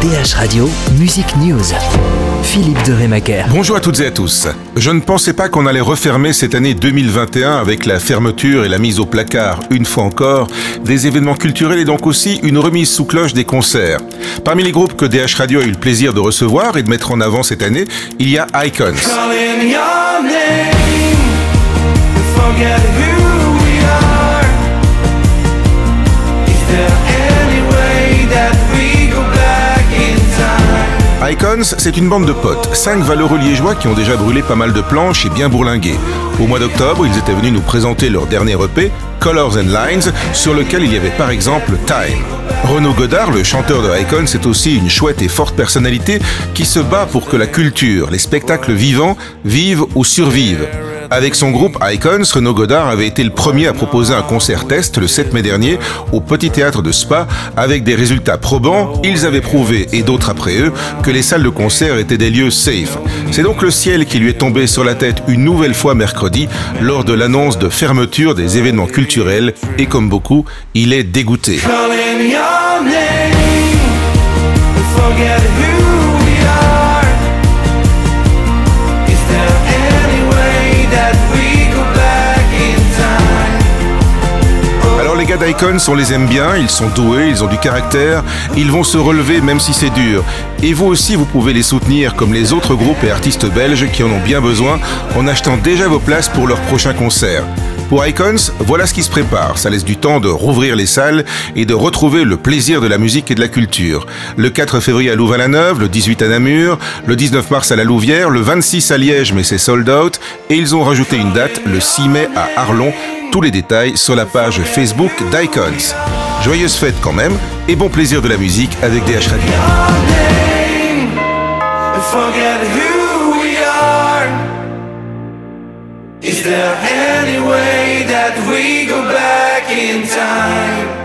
DH Radio, Music News. Philippe de Rémaker. Bonjour à toutes et à tous. Je ne pensais pas qu'on allait refermer cette année 2021 avec la fermeture et la mise au placard, une fois encore, des événements culturels et donc aussi une remise sous cloche des concerts. Parmi les groupes que DH Radio a eu le plaisir de recevoir et de mettre en avant cette année, il y a Icons. C'est une bande de potes, cinq valeureux liégeois qui ont déjà brûlé pas mal de planches et bien bourlingué. Au mois d'octobre, ils étaient venus nous présenter leur dernier EP, Colors and Lines, sur lequel il y avait par exemple Time. Renaud Godard, le chanteur de Icons, c'est aussi une chouette et forte personnalité qui se bat pour que la culture, les spectacles vivants, vivent ou survivent. Avec son groupe Icons, Renaud Godard avait été le premier à proposer un concert test le 7 mai dernier au Petit Théâtre de Spa avec des résultats probants. Ils avaient prouvé, et d'autres après eux, que les salles de concert étaient des lieux safe. C'est donc le ciel qui lui est tombé sur la tête une nouvelle fois mercredi lors de l'annonce de fermeture des événements culturels et comme beaucoup, il est dégoûté. Gars d'Icon, on les aime bien, ils sont doués, ils ont du caractère, ils vont se relever même si c'est dur. Et vous aussi, vous pouvez les soutenir comme les autres groupes et artistes belges qui en ont bien besoin en achetant déjà vos places pour leur prochain concert. Pour Icons, voilà ce qui se prépare. Ça laisse du temps de rouvrir les salles et de retrouver le plaisir de la musique et de la culture. Le 4 février à Louvain-la-Neuve, le 18 à Namur, le 19 mars à la Louvière, le 26 à Liège, mais c'est sold out. Et ils ont rajouté une date, le 6 mai à Arlon, tous les détails sur la page Facebook d'Icons. Joyeuse fête quand même et bon plaisir de la musique avec DH Radio. Any way that we go back in time?